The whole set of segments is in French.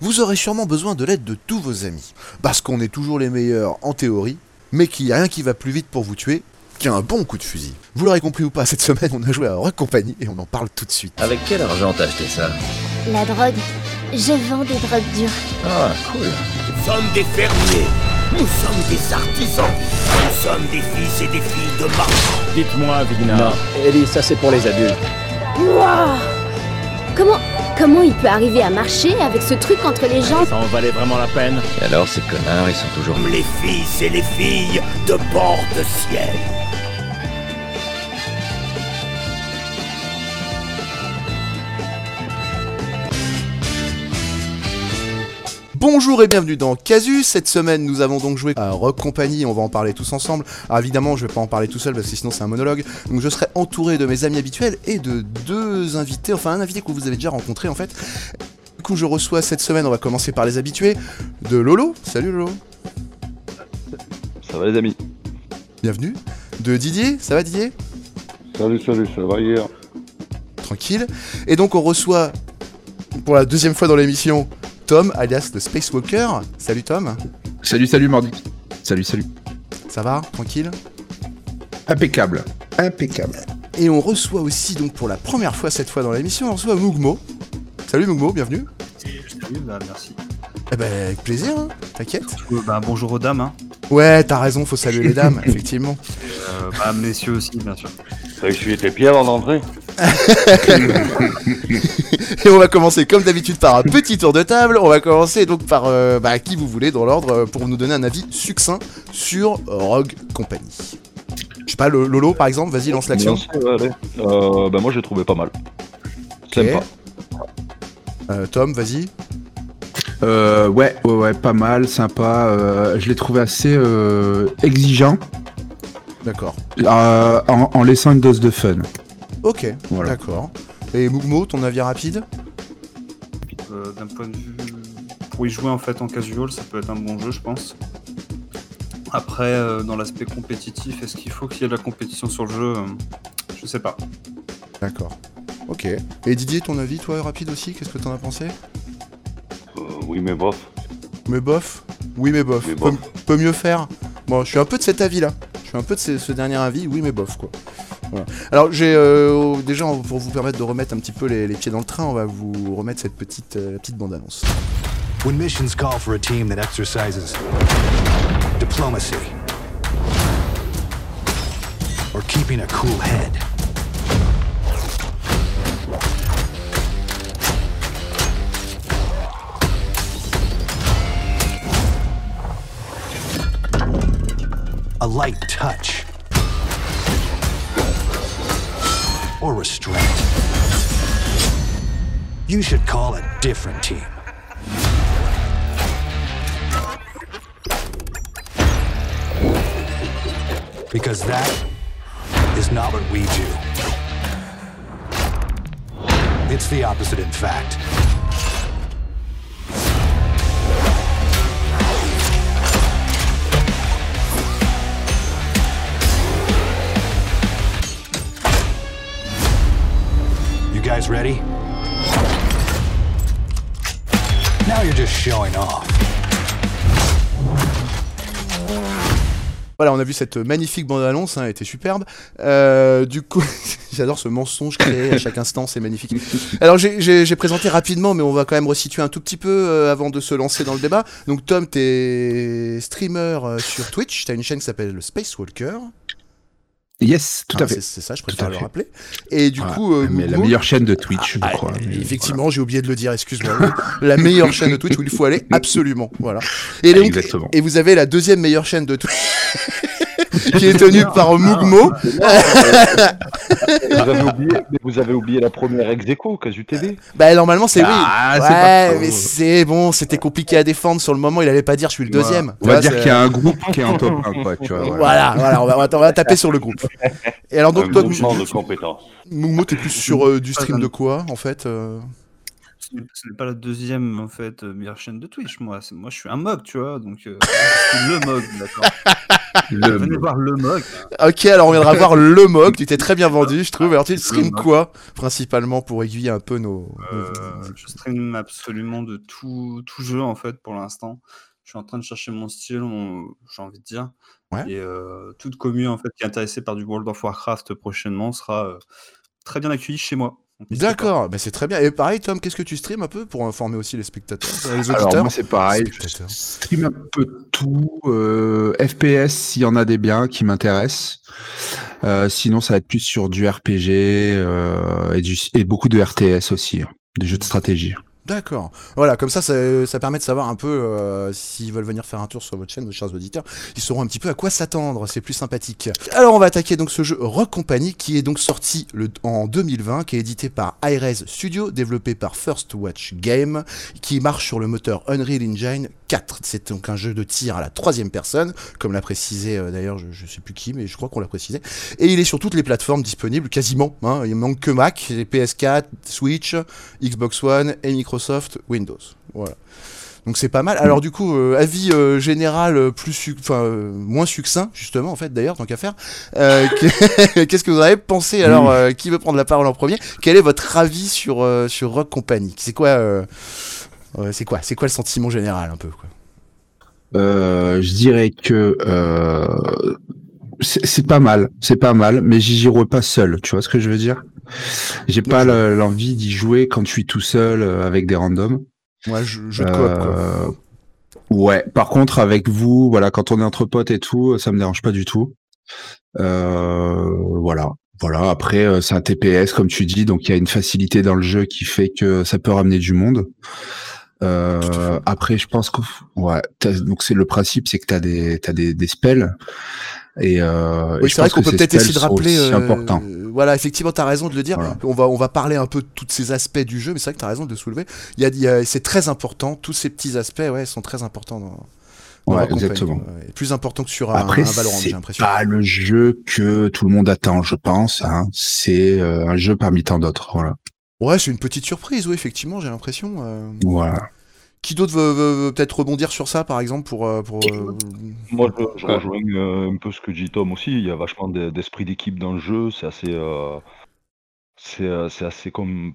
vous aurez sûrement besoin de l'aide de tous vos amis. Parce qu'on est toujours les meilleurs en théorie, mais qu'il n'y a rien qui va plus vite pour vous tuer qu'un bon coup de fusil. Vous l'aurez compris ou pas, cette semaine on a joué à Rock Company et on en parle tout de suite. Avec quel argent t'as acheté ça? La drogue. Je vends des drogues dures. Ah, cool. Nous sommes des fermiers. Nous sommes des artisans. Nous sommes des fils et des filles de marchands. Dites-moi, Vigna. Non, Ellie, ça c'est pour les adultes. Wouah Comment. Comment il peut arriver à marcher avec ce truc entre les jambes Ça en valait vraiment la peine Et alors, ces connards, ils sont toujours... Comme les fils et les filles de bord de ciel. Bonjour et bienvenue dans Casus. Cette semaine, nous avons donc joué à Rock Company. On va en parler tous ensemble. Alors évidemment, je vais pas en parler tout seul parce que sinon c'est un monologue. Donc je serai entouré de mes amis habituels et de deux invités. Enfin, un invité que vous avez déjà rencontré en fait. Du coup, je reçois cette semaine. On va commencer par les habitués de Lolo. Salut Lolo. Ça va les amis? Bienvenue. De Didier. Ça va Didier? Salut, salut, ça va hier? Tranquille. Et donc on reçoit pour la deuxième fois dans l'émission Tom, alias le Spacewalker. Salut Tom. Salut, salut Mordi. Salut, salut. Ça va Tranquille? Impeccable. Impeccable. Et on reçoit aussi, donc pour la première fois cette fois dans l'émission, on reçoit Mougmo. Salut Mougmo, bienvenue. Salut, bah merci. Eh ben, avec plaisir, hein, t'inquiète. Euh, bah, bonjour aux dames, hein. Ouais, t'as raison, faut saluer les dames, effectivement. Euh, bah, messieurs aussi, bien sûr. T'as essuyé tes pieds avant d'entrer Et on va commencer comme d'habitude par un petit tour de table. On va commencer donc par euh, bah, qui vous voulez dans l'ordre euh, pour nous donner un avis succinct sur Rogue Company. Je sais pas, le- Lolo par exemple, vas-y, lance l'action. Euh, bah moi j'ai trouvé pas mal. Sympa. Euh, Tom, vas-y. Euh, ouais, ouais, ouais, pas mal, sympa. euh, je l'ai trouvé assez euh, exigeant D'accord. euh, en, en laissant une dose de fun. Ok, Voilà. d'accord. Et Mougmo, ton avis rapide Euh, D'un point de vue. Pour y jouer en fait en casual, ça peut être un bon jeu, je pense. Après, euh, dans l'aspect compétitif, est-ce qu'il faut qu'il y ait de la compétition sur le jeu? Euh, Je sais pas. D'accord. Ok. Et Didier, ton avis, toi, rapide aussi Qu'est-ce que t'en as pensé? Euh, oui mais bof. Mais bof? Oui, mais bof. Mais Peut, mieux faire Bon, je suis un peu de cet avis-là. Je suis un peu de ce, ce dernier avis, oui, mais bof, quoi. Voilà. Alors, j'ai euh, déjà, pour vous permettre de remettre un petit peu les, les pieds dans le train, on va vous remettre cette petite, euh, petite bande-annonce. When missions call for a team that exercises diplomacy or keeping a cool head, a light touch or restraint, you should call a different team. Because that is not what we do. It's the opposite, in fact. Voilà, on a vu cette magnifique bande-annonce, hein, elle était superbe. Euh, du coup, j'adore ce mensonge créé à chaque instant, c'est magnifique. Alors, j'ai présenté rapidement, mais on va quand même resituer un tout petit peu euh, avant de se lancer dans le débat. Donc, Tom, t'es streamer euh, sur Twitch, t'as une chaîne qui s'appelle le Spacewalker. Yes, tout Hein, à fait. C'est ça, je préfère le fait. rappeler. Et du coup, euh, mais la meilleure chaîne de Twitch, je Ah, crois. effectivement, j'ai oublié de le dire, excuse-moi. la meilleure chaîne de Twitch où il faut aller, absolument. Voilà. Et, donc- Exactement. et vous avez la deuxième meilleure chaîne de Twitch. qui est tenue par Mougmo. Vous avez oublié, mais vous avez oublié la première ex aequo, Casu TV. Bah normalement c'est Ah, oui. pas Ouais, mais c'est bon, c'était compliqué à défendre sur le moment. Il allait pas dire je suis le deuxième. On va dire qu'il y a un groupe qui est en top 1, quoi, tu vois. Voilà, voilà, on va, on va- on va taper sur le groupe. Et alors donc un toi. Mougmo, t'es plus sur euh, du stream de quoi en fait euh ce n'est ce n'est pas la deuxième en fait euh, meilleure chaîne de Twitch. Moi, c'est moi, je suis un mog, tu vois. Donc euh, je suis le mog, d'accord. Le- Venez voir le mog. Ok, alors on viendra voir le mock. Tu t'es très bien vendu, je trouve. Alors tu stream mock. quoi Principalement pour aiguiller un peu nos. nos- Euh, je stream absolument de tout, tout jeu en fait pour l'instant. Je suis en train de chercher mon style, mon- j'ai envie de dire. Ouais. Et euh, toute commune en fait qui est intéressée par du World of Warcraft prochainement sera euh, très bien accueillie chez moi. D'accord, bah c'est très bien. Et pareil, Tom, qu'est-ce que tu streams un peu pour informer aussi les spectateurs, les auditeurs Alors moi c'est pareil, je stream un peu tout, euh, FPS s'il y en a des biens qui m'intéressent. Euh, sinon ça va être plus sur du RPG euh, et, du, et beaucoup de RTS aussi, hein, des jeux de stratégie. D'accord. Voilà, comme ça, ça, permet de savoir un peu euh, s'ils veulent venir faire un tour sur votre chaîne, nos chers auditeurs. Ils sauront un petit peu à quoi s'attendre. C'est plus sympathique. Alors, on va attaquer donc ce jeu Rock Company qui est donc sorti en 2020, qui est édité par iRes Studio, développé par First Watch Game, qui marche sur le moteur Unreal Engine 4. C'est donc un jeu de tir à la troisième personne, comme l'a précisé euh, d'ailleurs, je, je sais plus qui, mais je crois qu'on l'a précisé. Et il est sur toutes les plateformes disponibles, quasiment. Hein. Il manque que Mac, les PS4, Switch, Xbox One et Microsoft Windows. Voilà. Donc c'est pas mal. Alors du coup, euh, avis euh, général euh, plus, suc- enfin euh, moins succinct justement en fait d'ailleurs tant qu'à faire. Que- Qu'est-ce que vous en avez pensé Alors qui veut prendre la parole en premier? Quel est votre avis sur sur Rock Company? C'est quoi C'est quoi C'est quoi le sentiment général un peu quoi? Je dirais que c'est pas mal, c'est pas mal, mais j'y jouerai pas seul. Tu vois ce que je veux dire? J'ai pas le- l'envie d'y jouer quand je suis tout seul euh, avec des randoms. Moi, je, je. Euh, Ouais. Par contre, avec vous, voilà, quand on est entre potes et tout, ça me dérange pas du tout. Euh, voilà. Voilà. Après, euh, c'est un TPS, comme tu dis, donc il y a une facilité dans le jeu qui fait que ça peut ramener du monde. Euh, après, je pense que ouais, donc c'est le principe, c'est que t'as des t'as des, des spells et, euh, Oui, c'est vrai qu'on peut peut-être essayer de rappeler. euh, voilà, effectivement, t'as raison de le dire. Voilà. On va, on va parler un peu de tous ces aspects du jeu, mais c'est vrai que t'as raison de le soulever. Il y a, il y a- c'est très important. Tous ces petits aspects, ouais, sont très importants dans. Ouais, exactement. Plus important que sur un, Après, un Valorant, j'ai l'impression. pas le jeu que tout le monde attend, je pense. Hein. C'est euh, un jeu parmi tant d'autres. Voilà. Ouais, c'est une petite surprise, oui, effectivement, j'ai l'impression. euh. Voilà. Qui d'autre veut, veut- veut peut-être rebondir sur ça, par exemple, pour. euh, pour euh, Moi, je, je rejoins euh, un peu ce que dit Tom aussi. Il y a vachement d'e- d'esprit d'équipe dans le jeu. C'est assez, euh, c'est, c'est assez comme,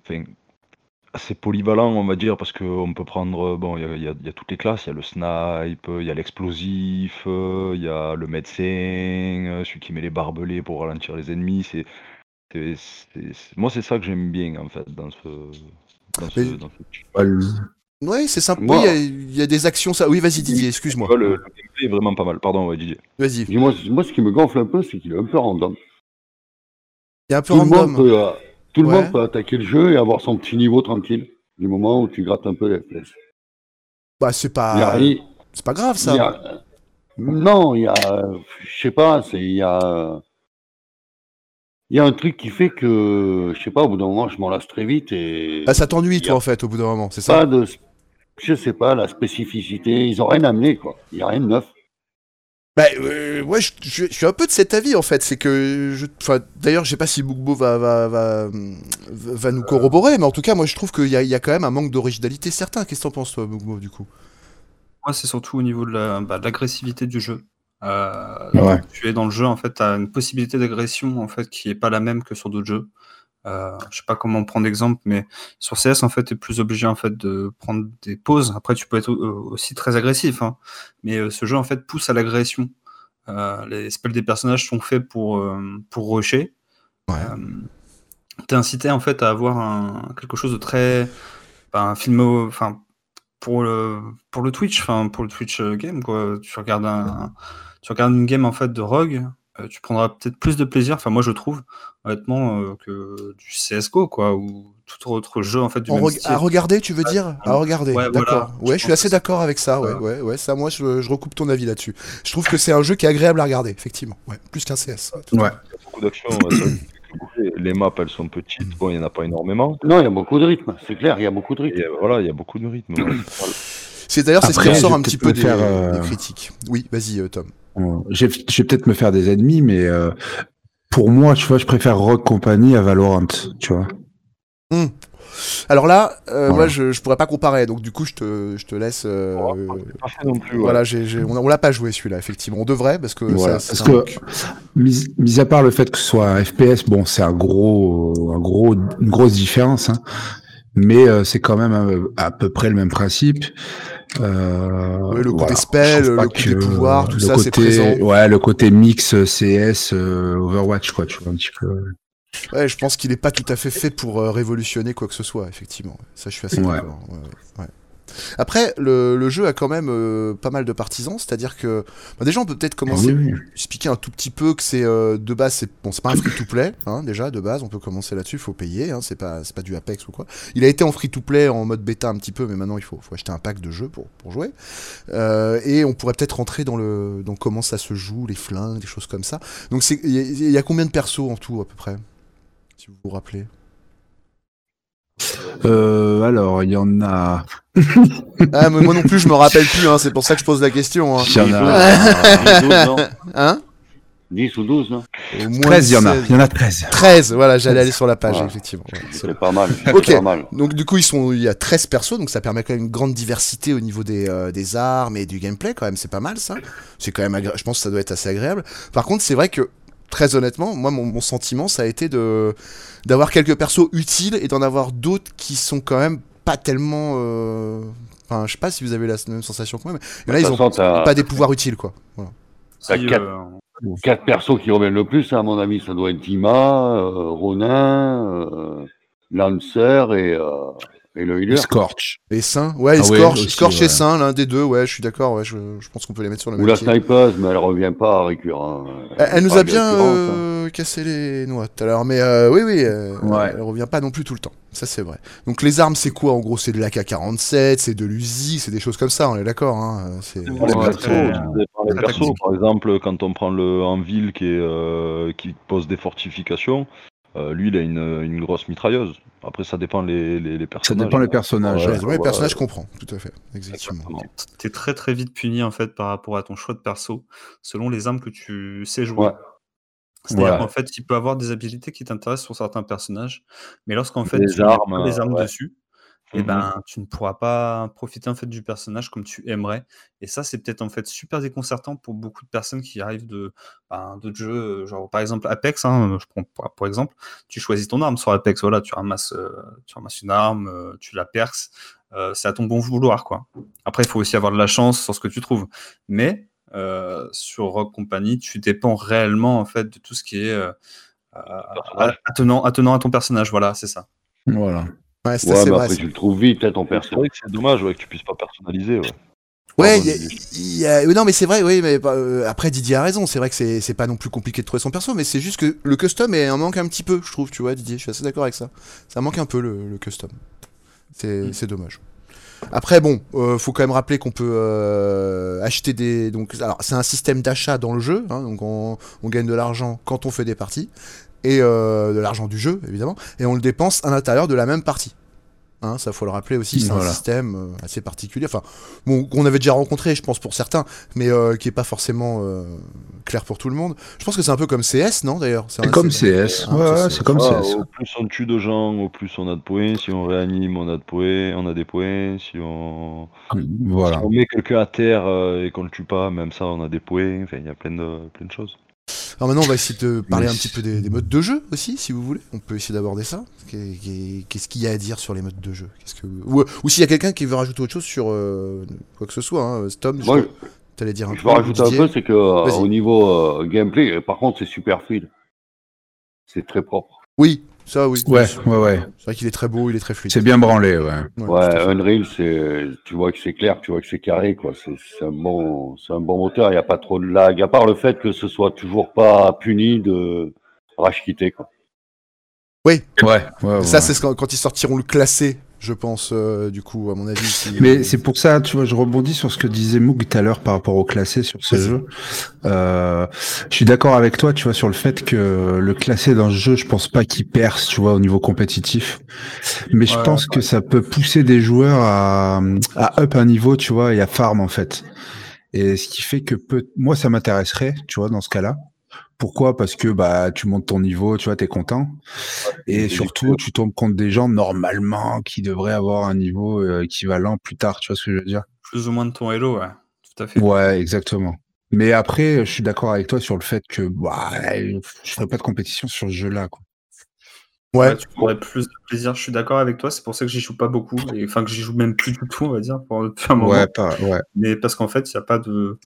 assez polyvalent, on va dire, parce qu'on peut prendre, bon, il y a, il y a- il y a toutes les classes. Il y a le snipe, il y a l'explosif, il y a le médecin, celui qui met les barbelés pour ralentir les ennemis. C'est, moi, c'est ça que j'aime bien en fait dans ce, dans ce, dans ce- Ouais, c'est sympa. Moi- Oui, il y a- il y, a des actions, ça. Oui, vas-y, Didier, excuse-moi. Le, le gameplay est vraiment pas mal. Pardon, ouais, Didier. Vas-y. Moi, moi, ce qui me gonfle un peu, c'est qu'il est un peu random. Il y a un peu Tout le, monde random. peut, euh, tout le Ouais. monde peut attaquer le jeu et avoir son petit niveau tranquille, du moment où tu grattes un peu les FPS. Bah, c'est y pas. C'est pas grave, ça. y a- Non, il y a. Je sais pas, c'est. Il y a. Il y a un truc qui fait que, je sais pas, au bout d'un moment, je m'en lasse très vite et. Ah, ça t'ennuie, a toi, en fait, au bout d'un moment, c'est ça? Pas de. Je sais pas, la spécificité. Ils ont rien amené, quoi. Il y a rien de neuf. Bah, euh, ouais, je, je- je suis un peu de cet avis en fait. C'est que, enfin, d'ailleurs, je sais pas si Bookbo va, va, va, va nous corroborer, mais en tout cas, moi, je trouve qu'il y a, il y a quand même un manque d'originalité certain. Qu'est-ce que t'en penses, toi, Bookbo, du coup? Moi, c'est surtout au niveau de la- bah, de l'agressivité du jeu. Euh, Ouais. Tu es dans le jeu, en fait, tu as une possibilité d'agression en fait, qui est pas la même que sur d'autres jeux. Euh, je sais pas comment prendre l'exemple, mais sur CS, en fait, tu es plus obligé en fait, de prendre des pauses. Après, tu peux être euh, aussi très agressif, hein. mais euh, ce jeu en fait, pousse à l'agression. Euh, les spells des personnages sont faits pour, euh, pour rusher. Ouais. tu es incité en fait, à avoir un, quelque chose de très. bah, un film. Enfin, pour le, pour le Twitch, enfin pour le Twitch game, quoi. Tu regardes un, tu regardes une game en fait de Rogue, euh, tu prendras peut-être plus de plaisir, enfin moi je trouve, honnêtement, euh, que du CSGO, quoi, ou tout autre jeu en fait du En même reg- style. À regarder, tu veux dire? À regarder, Ouais, d'accord. voilà. Ouais, je Je suis assez d'accord avec ça, ouais, ouais, ouais. Ça, moi, je, je recoupe ton avis là-dessus. Je trouve que c'est un jeu qui est agréable à regarder, effectivement. Ouais, plus qu'un CS. ouais. Il y a beaucoup d'actions. bouger. les maps, elles sont petites. Bon, il n'y en a pas énormément. Non, il y a beaucoup de rythme. C'est clair, il y a beaucoup de rythme. Et euh, voilà, il y a beaucoup de rythme. Voilà. C'est d'ailleurs, c'est ce qui ressort un petit peu des, faire, euh, des critiques. Oui, vas-y, euh, Tom. J'ai- Je vais peut-être me faire des ennemis, mais euh, pour moi, tu vois, je préfère Rock Company à Valorant, tu vois. Alors là, euh, Voilà. moi, je, je pourrais pas comparer, donc du coup, je te, je te laisse. euh, Pas fait non plus. ouais. voilà, j'ai, j'ai- on, l'a pas joué celui-là, effectivement. On devrait parce que Voilà, ça, parce un que mis, mis à part le fait que ce soit un FPS, bon, c'est un gros, un gros, une grosse différence, hein, mais euh, c'est quand même euh, à, peu près le même principe. Euh, Ouais, le côté voilà. spell, le côté que pouvoir, tout ça, c'est présent. Ouais, le côté mix euh, CS, euh, Overwatch, quoi, tu vois un petit peu. Ouais, je pense qu'il est pas tout à fait fait pour euh, révolutionner quoi que ce soit, effectivement. Ça, je suis assez Ouais. d'accord. ouais, ouais. Après, le, le jeu a quand même euh, pas mal de partisans, c'est-à-dire que bah, déjà on peut peut-être commencer Ah oui, oui. expliquer un tout petit peu que c'est euh, de base c'est bon c'est pas un free to play hein, déjà de base on peut commencer là-dessus il faut payer hein, c'est pas c'est pas du Apex ou quoi. Il a été en free to play en mode bêta un petit peu mais maintenant il faut, faut acheter un pack de jeux pour, pour jouer. Euh, et on pourrait peut-être rentrer dans le dans comment ça se joue les flingues des choses comme ça. Donc il y, y a combien de persos en tout à peu près? Si vous vous rappelez Euh, alors, il y en a. ah mais moi non plus je me rappelle plus hein, c'est pour ça que je pose la question hein. Il y en a. 10 ou 12, non? Hein? 10 ou 12, non? Au moins 13, il y en a. 16. Il y en a 13. 13 voilà j'allais aller sur la page effectivement ouais, c'est pas mal. Ok. Pas mal. Donc du coup ils sont il y a 13 persos donc ça permet quand même une grande diversité au niveau des, euh, des armes et du gameplay quand même c'est pas mal ça. C'est quand même agré- je pense que ça doit être assez agréable. Par contre c'est vrai que très honnêtement moi mon, mon sentiment ça a été de d'avoir quelques persos utiles et d'en avoir d'autres qui sont quand même pas tellement euh, enfin je sais pas si vous avez la même sensation que moi mais il y en a, De ils ont pas des pouvoirs utiles quoi. Voilà. T'as Si, quatre- euh, Quatre persos qui reviennent le plus, à mon avis, ça doit être Dima, euh, Ronin, euh, Lancer et, euh, et le healer. Scorch. Et Saint ouais, et Ah ouais, Scorch, aussi, Scorch ouais. et Saint l'un des deux ouais je suis d'accord ouais je, je pense qu'on peut les mettre sur le Ou même la pied. snipeuse, mais elle revient pas à récurrent. Elle, elle nous a bien hein. euh, cassé les noix tout à l'heure, mais euh, oui, oui, euh, Ouais. elle revient pas non plus tout le temps. Ça, c'est vrai. Donc, les armes, c'est quoi En gros, c'est de l'AK-47, c'est de l'Uzi, c'est des choses comme ça, on est d'accord. Hein c'est... Les Ouais, persos. Par exemple, quand on prend le en ville qui est euh, qui pose des fortifications, euh, lui il a une, une grosse mitrailleuse. Après ça dépend les, les, les Ça personnages. dépend les personnages. Ouais, Ouais, ouais, les personnages, comprends, tout à fait. Exactement. T'es très très vite puni en fait par rapport à ton choix de perso selon les armes que tu sais jouer. Ouais. C'est-à-dire Ouais. qu'en fait, il peut avoir des habilités qui t'intéressent sur certains personnages, mais lorsqu'en fait Les tu armes, les armes ouais. dessus, et Mhm. ben tu ne pourras pas profiter en fait du personnage comme tu aimerais. Et ça, c'est peut-être en fait super déconcertant pour beaucoup de personnes qui arrivent de ben, d'autres jeux, euh, genre par exemple Apex. hein, je prends pour, pour exemple, tu choisis ton arme sur Apex. Voilà, tu ramasses, euh, tu ramasses une arme, euh, tu la perces. euh, c'est à ton bon vouloir, quoi. Après, il faut aussi avoir de la chance sur ce que tu trouves. Mais euh, sur Rock Company, tu dépends réellement en fait de tout ce qui est attenant, attenant à ton personnage. Voilà, c'est ça. Voilà. Ouais, c'est mais vrai. après, c'est- tu le trouves vite, hein, ton C'est perso. vrai que c'est dommage ouais, que tu puisses pas personnaliser. Ouais. Ouais, Pardon, il y a- Didier. il y a- non, mais c'est vrai, oui, mais euh, après Didier a raison. C'est vrai que c'est c'est pas non plus compliqué de trouver son perso, mais c'est juste que le custom est, en manque un petit peu, je trouve, tu vois, Didier. Je suis assez d'accord avec ça. Ça manque un peu le, le custom. C'est c'est dommage. Après, bon, euh, faut quand même rappeler qu'on peut euh, acheter des. Donc, alors, c'est un système d'achat dans le jeu, hein, donc on, on gagne de l'argent quand on fait des parties et euh, de l'argent du jeu, évidemment, et on le dépense à l'intérieur de la même partie. Hein, ça faut le rappeler aussi, c'est Voilà. un système euh, assez particulier, enfin, bon, qu'on avait déjà rencontré, je pense pour certains, mais euh, qui est pas forcément euh, clair pour tout le monde. Je pense que c'est un peu comme CS, non d'ailleurs? C'est comme CS. Ah, Ouais, c'est- comme Ah, CS. au plus on tue de gens, au plus on a de points. Si on réanime, on a de points, on a des points. Si on, Voilà. si on met quelqu'un à terre et qu'on le tue pas, même ça, on a des points. Enfin, il y a plein de plein de choses. Alors maintenant, on va essayer de parler Oui. un petit peu des, des modes de jeu aussi, si vous voulez. On peut essayer d'aborder ça. Qu'est- qu'est- Qu'est-ce qu'il y a à dire sur les modes de jeu? Que... Ou, ou s'il y a quelqu'un qui veut rajouter autre chose sur euh, quoi que ce soit. Hein. Tom, je que t'allais dire un Je peu. vais rajouter un peu, c'est que euh, au niveau euh, gameplay, par contre, c'est super fluide. C'est très propre. Oui, ça oui. Ouais, ouais, ouais. C'est vrai qu'il est très beau, il est très fluide. C'est bien branlé, ouais. Ouais, Ouais. Unreal, c'est, tu vois que c'est clair, tu vois que c'est carré, quoi. C'est, un bon, c'est un bon moteur. Il n'y a pas trop de lag, à part le fait que ce soit toujours pas puni de rage quitter, quoi. Oui, Ouais, ouais, ouais. ça c'est ce quand, quand ils sortiront le classé, je pense, euh, du coup, à mon avis. si- Mais c'est pour ça, tu vois, je rebondis sur ce que disait Moog tout à l'heure par rapport au classé sur ce jeu. Euh, je suis d'accord avec toi, tu vois, sur le fait que le classé dans ce jeu, je pense pas qu'il perce, tu vois, au niveau compétitif. Mais je Ouais, pense que ça peut pousser des joueurs à, à up un niveau, tu vois, et à farm, en fait. Et ce qui fait que peut, moi, ça m'intéresserait, tu vois, dans ce cas-là, Pourquoi? Parce que bah tu montes ton niveau, tu vois, t'es content. Et surtout, tu tombes contre des gens normalement qui devraient avoir un niveau euh, équivalent plus tard, tu vois ce que je veux dire? Plus ou moins de ton Hello, ouais. Tout à fait. Ouais, exactement. Mais après, je suis d'accord avec toi sur le fait que bah, je ferais pas de compétition sur ce jeu-là. Quoi. Ouais. tu aurais plus de plaisir. Je suis d'accord avec toi. C'est pour ça que j'y joue pas beaucoup. Et, enfin, que j'y joue même plus du tout, on va dire, pour un moment. Ouais, pas, ouais. Mais parce qu'en fait, il n'y a pas de.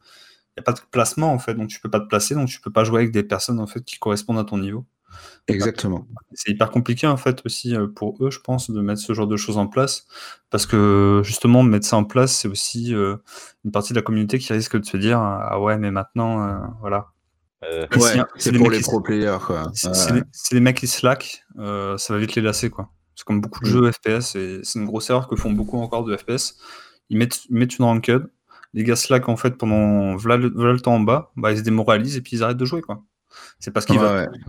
Il a pas de placement en fait, donc tu peux pas te placer, donc tu peux pas jouer avec des personnes en fait qui correspondent à ton niveau. Exactement. C'est hyper compliqué en fait aussi euh, pour eux, je pense, de mettre ce genre de choses en place, parce que justement mettre ça en place, c'est aussi euh, une partie de la communauté qui risque de se dire ah ouais mais maintenant euh, voilà. ouais, c'est pour les pro players quoi. C'est les, les, mecs qui slack, ça va vite les lasser quoi. C'est comme beaucoup de Mm. jeux FPS et c'est une grosse erreur que font beaucoup encore de FPS. Ils mettent, ils mettent une ranked, les gars slack en fait pendant voilà le, voilà le temps en bas, bah ils se démoralisent et puis ils arrêtent de jouer quoi. C'est parce qu'ils Ouais, veulent. ouais.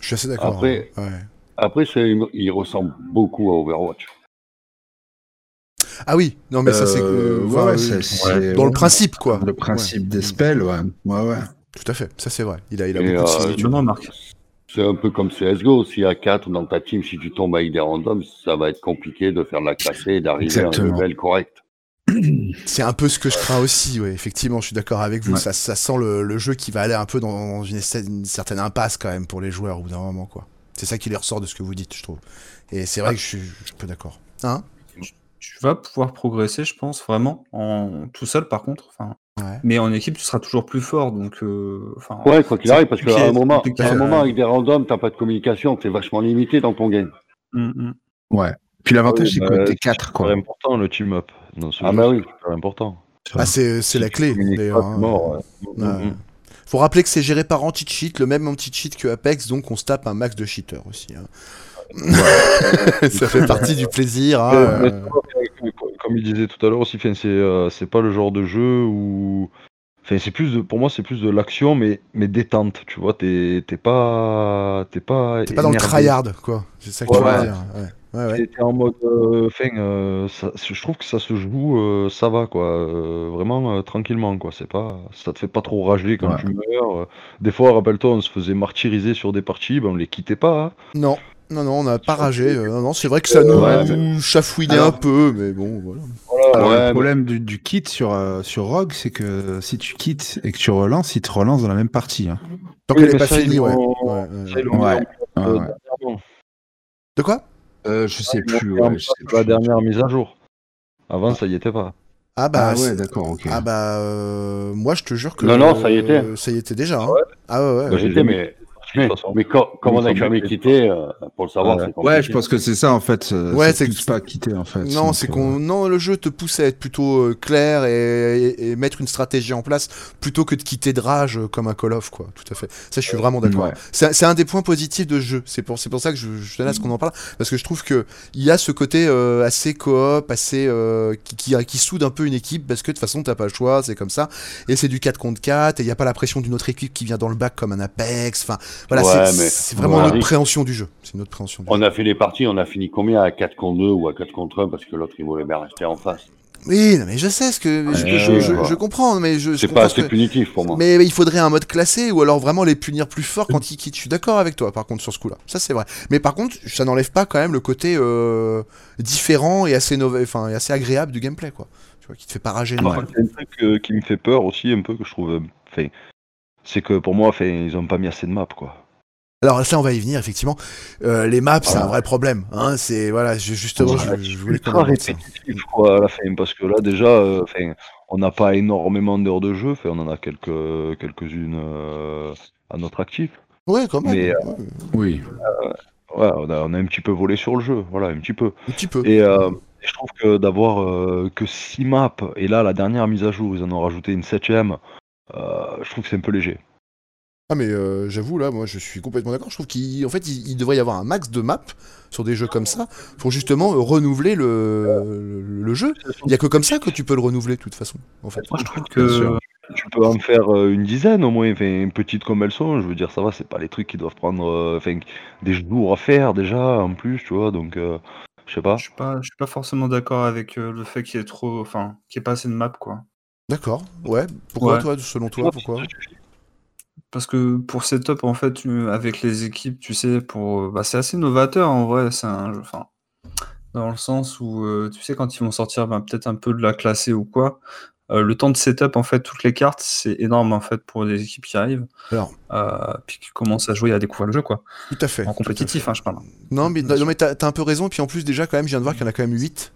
Je suis assez d'accord. Après, hein. Ouais. après c'est- il ressemble beaucoup à Overwatch. Ah oui, non mais ça c'est Euh, que- ouais, enfin, ouais, euh, c'est- dans le principe quoi. Le principe des spells, ouais. Ouais, ouais. Tout à fait, ça c'est vrai. Il a, il a Et, beaucoup de euh, similitudes. Non, Marc. C'est un peu comme CSGO. S'il y a 4 dans ta team, si tu tombes avec des randoms, ça va être compliqué de faire la classée et d'arriver à un level correct. C'est un peu ce que je crains aussi, ouais. effectivement, je suis d'accord avec vous. Ouais. Ça, ça sent le, le jeu qui va aller un peu dans une, une certaine impasse quand même pour les joueurs au bout d'un moment, quoi. C'est ça qui les ressort de ce que vous dites, je trouve. Et c'est vrai que je suis, je suis un peu d'accord. Hein? Tu vas pouvoir progresser, je pense, vraiment, en tout seul par contre. Enfin, Ouais. Mais en équipe, tu seras toujours plus fort. Donc, euh, Ouais, quoi qu'il c'est arrive, parce qu'à un moment, c'est compliqué. à un moment avec des randoms, t'as pas de communication, t'es vachement limité dans ton game. Mm, mm. Ouais. Puis l'avantage, c'est bah, que t'es c'est 4, quoi. super important le team up. Dans ce Ah jeu, bah c'est oui. super important. Ah, c'est c'est la clé, d'ailleurs. hein. t'es mort, ouais. Ouais. Mm, mm. Faut rappeler que c'est géré par anti-cheat, le même anti-cheat que Apex, donc on se tape un max de cheaters aussi. hein. ça fait partie du plaisir. hein, euh. tu comme- il disait tout à l'heure aussi, c'est euh, c'est pas le genre de jeu où. Enfin, c'est plus de, pour moi, c'est plus de l'action, mais, mais détente, tu vois. T'es t'es pas. T'es pas. T'es pas dans le tryhard, quoi. C'est ça que tu Ouais. veux dire. Ouais. Ouais, t'es en mode. euh, euh, ça- je trouve que ça se joue, euh, ça va, quoi. euh, vraiment euh, tranquillement, quoi. C'est pas, ça te fait pas trop rager quand Ouais. tu meurs. Des fois, rappelle-toi, on se faisait martyriser sur des parties, ben on les quittait pas. hein. Non, non, non, on n'a pas ragé. euh, non, non, c'est vrai que ça nous Ouais, chafouinait Alors- un peu, mais bon, voilà. Alors, Ouais, le mais- problème du, du kit sur, euh, sur Rogue, c'est que si tu quittes et que tu relances, il te relance dans la même partie. hein. Tant Oui, qu'elle n'est pas finie, ouais. De quoi? Euh, je sais l'ont plus. Ouais, je sais la dernière mise à jour. Avant, ça y était pas. Ah bah, Ah ouais, d'accord, ok. ah bah euh, moi je te jure que Non, non, ça y était. euh, ça y était déjà. hein. Ah ouais ouais. Bah, J'étais, mais, mais, mais quand- comme on n'a jamais quitté, euh, pour le savoir, Ouais. c'est compliqué. Ouais, je pense que c'est ça en fait. euh, Ouais, c'est que- pas quitter en fait. Non, c'est euh, qu'on non le jeu te pousse à être plutôt euh, clair et, et- et mettre une stratégie en place plutôt que de quitter de rage euh, comme un Call of quoi. Tout à fait. Ça je suis vraiment d'accord. Ouais. C'est c'est un des points positifs de ce jeu. C'est pour c'est pour ça que je, je tenais à ce qu'on en parle parce que je trouve que il y a ce côté euh, assez coop, assez euh, qui, qui qui soude un peu une équipe parce que de toute façon t'as pas le choix, c'est comme ça. Et c'est du 4 contre 4 et il y a pas la pression d'une autre équipe qui vient dans le bac comme un Apex. Enfin voilà, Ouais, c'est vraiment Ouais. autre préhension du jeu. C'est une autre préhension. Du jeu. On a fait des parties, on a fini combien? À 4 contre 2 ou à 4 contre 1 parce que l'autre il voulait bien rester en face. Oui, non, mais je sais ce que je, Ouais, je- je- ouais. je comprends, mais je, C'est pas assez que- punitif pour moi. Mais il faudrait un mode classé ou alors vraiment les punir plus fort quand ils quittent. Je suis d'accord avec toi, par contre, sur ce coup-là. Ça, c'est vrai. Mais par contre, ça n'enlève pas quand même le côté euh, différent et assez, nové- enfin, et assez agréable du gameplay, quoi. Tu vois, qui te fait pas rager. Contre, il y a un truc euh, qui me fait peur aussi, un peu, que je trouve. euh, Enfin, c'est que pour moi, ils ont pas mis assez de maps, quoi. Alors ça, on va y venir, effectivement. Euh, les maps, c'est un vrai problème. Hein, c'est voilà, je- justement, je, je voulais répétitif, quoi, à la fin, parce que là, déjà, euh, on n'a pas énormément d'heures de jeu, on en a quelques, quelques-unes euh, à notre actif. Ouais, quand même. Mais, euh, Oui. Ouais, on a, on a un petit peu volé sur le jeu, voilà, un petit peu. un petit peu. Et euh, je trouve que d'avoir euh, que 6 maps, et là, la dernière mise à jour, ils en ont rajouté une septième, je trouve que c'est un peu léger. Ah mais euh, j'avoue là, moi je suis complètement d'accord. Je trouve qu'en fait il, il devrait y avoir un max de maps sur des jeux comme ça pour justement euh, renouveler le, le, le jeu. Il y a que comme ça que tu peux le renouveler de toute façon. En fait. Moi, je trouve que. Tu peux en faire euh, une dizaine au moins, enfin, petites comme elles sont, je veux dire, ça va, c'est pas les trucs qui doivent prendre euh, enfin, des jours à faire déjà, en plus, tu vois, donc, euh, je sais pas. je suis pas, je suis pas forcément d'accord avec euh, le fait qu'il y ait trop, enfin, qu'il y ait pas assez de maps, quoi. D'accord. Ouais. Pourquoi Ouais. toi, selon toi, pourquoi Parce que pour setup, en fait, avec les équipes, tu sais, pour, bah, c'est assez novateur en vrai. C'est un jeu, enfin, dans le sens où, euh, tu sais, quand ils vont sortir ben, peut-être un peu de la classée ou quoi, euh, le temps de setup, en fait, toutes les cartes, c'est énorme en fait pour des équipes qui arrivent, Alors, euh, puis qui commencent à jouer et à découvrir le jeu, quoi. tout à fait. En compétitif, hein, je parle. Non, mais, non, mais t'as un peu raison. Puis en plus, déjà, quand même, je viens de voir qu'il y en a quand même 8.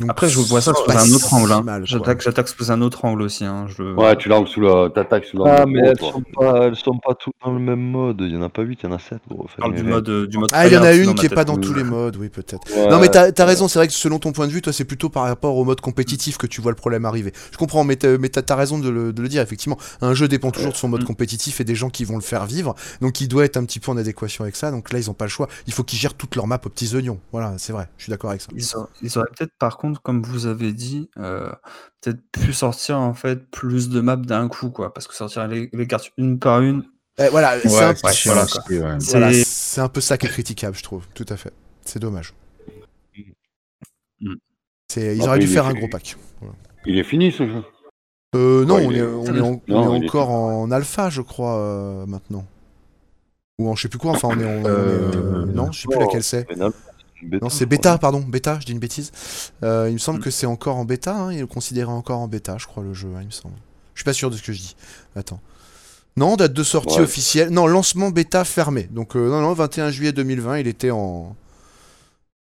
Donc, Après, je vois ça sous un autre angle. hein. J'attaque, j'attaque sous un autre angle aussi. Hein. Je... Ouais, tu l'angles sous le. T'attaques sous l'angle. Ah, mais elles sont, pas, elles sont pas toutes dans le même mode. Il y en a pas 8, il y en a 7. Gros. Enfin, Je parle mais- du mode, euh, du mode Ah, il y en a une qui est pas dans tous les modes, oui, peut-être. Ouais, non, mais t'as as raison, c'est vrai que selon ton point de vue, toi, c'est plutôt par rapport au mode compétitif que tu vois le problème arriver. Je comprends, mais t'as mais t'as- t'as raison de le, de le dire, effectivement. Un jeu dépend toujours de son mode compétitif et des gens qui vont le faire vivre, donc il doit être un petit peu en adéquation avec ça, donc là, ils ont pas le choix. Il faut qu'ils gèrent toute leur map aux petits oignons. Voilà, c'est vrai, je suis d'accord avec ça. Ils auraient peut-être, par contre, comme vous avez dit, euh, peut-être pu sortir en fait plus de maps d'un coup, quoi. Parce que sortir les, les cartes une par une, Eh, voilà, c'est Ouais, un, voilà, ouais. voilà, peu ça qui est critiquable, je trouve, tout à fait. C'est dommage. Mm. C'est- Ils Après, auraient dû faire un gros pack. Il est fini ce jeu. Euh, non, Ouais, on est, est- on est, en- Non, on est il est- encore en alpha, je crois, euh, maintenant. Ou en je sais plus quoi, enfin, on est en. Euh, euh, non, je sais plus laquelle c'est. Non, c'est crois. bêta, pardon, bêta, je dis une bêtise. Euh, il me Mm. semble que c'est encore en bêta, hein, il est considéré encore en bêta, je crois, le jeu, hein, il me semble. Je suis pas sûr de ce que je dis. Attends. Non, date de sortie Ouais. officielle. Non, lancement bêta fermé. Donc, euh, non, non, 21 juillet 2020, il était en.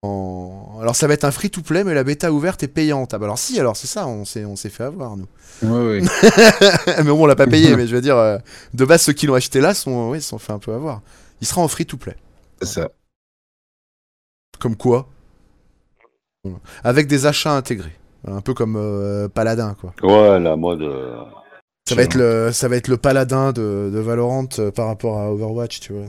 en... Alors, ça va être un free-to-play, mais la bêta ouverte est payante. Ah, bah alors, si, alors, c'est ça, on s'est on s'est fait avoir, nous. Ouais, ouais. mais bon, on l'a pas payé, mais je veux dire, euh, de base, ceux qui l'ont acheté là sont, oui, se sont fait un peu avoir. Il sera en free-to-play. C'est ça. Comme quoi. Avec des achats intégrés. Un peu comme euh, Paladin, quoi. Ouais, la mode. euh, Ça va, être le, ça va être le Paladin de, de Valorant euh, par rapport à Overwatch, tu vois.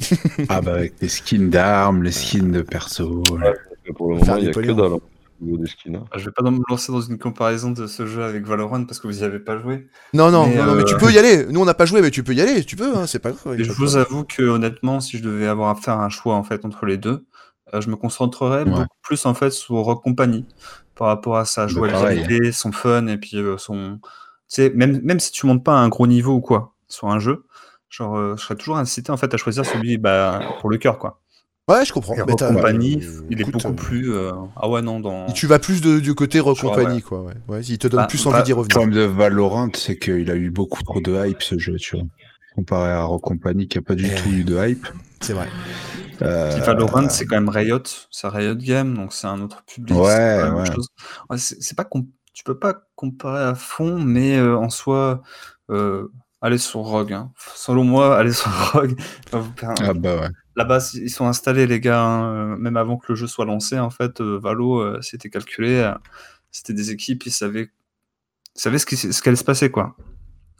Ah bah avec les skins d'armes, les skins de perso. ouais. Pour le moment, il y a que dalle hein, des skins. hein. je vais pas me lancer dans une comparaison de ce jeu avec Valorant parce que vous y avez pas joué. Non, non, Mais, non, non, mais tu peux y aller. Nous, on n'a pas joué, mais tu peux y aller. Tu peux, hein, c'est pas grave. Et je vous avoue que honnêtement, si je devais avoir à faire un choix en fait entre les deux, euh, je me concentrerais Ouais. beaucoup plus en fait sur Rock Company par rapport à sa Bah, jouabilité, son fun et puis euh, son, tu sais, même même si tu montes pas à un gros niveau ou quoi sur un jeu, genre euh, je serais toujours incité en fait à choisir celui bah, pour le cœur quoi. Ouais, je comprends. Et Mais Rock t'as- Company, euh, il est beaucoup euh, plus euh, ah ouais non dans. Tu vas plus de- du côté Rock Genre, Company, ouais. quoi. Ouais. Ouais, il te donne Bah, plus bah, envie d'y Le revenir. problème de Valorant, c'est qu'il a eu beaucoup trop de hype ce jeu, tu vois. Comparé à Rock Company qui a pas du Eh. tout eu de hype. C'est vrai. Euh, Valorant, c'est quand même Riot, c'est Riot Game, donc c'est un autre public. Ouais, c'est pas la même ouais. chose. Ouais, c'est c'est pas com- tu peux pas comparer à fond, mais euh, en soi, euh, allez sur Rogue. hein. Selon moi, allez sur Rogue. Ah bah ouais. Là-bas, ils sont installés, les gars, hein, même avant que le jeu soit lancé. En fait, euh, Valo, euh, c'était calculé. euh, c'était des équipes, ils savaient, ils savaient ce qui ce qu'allait se passer, quoi.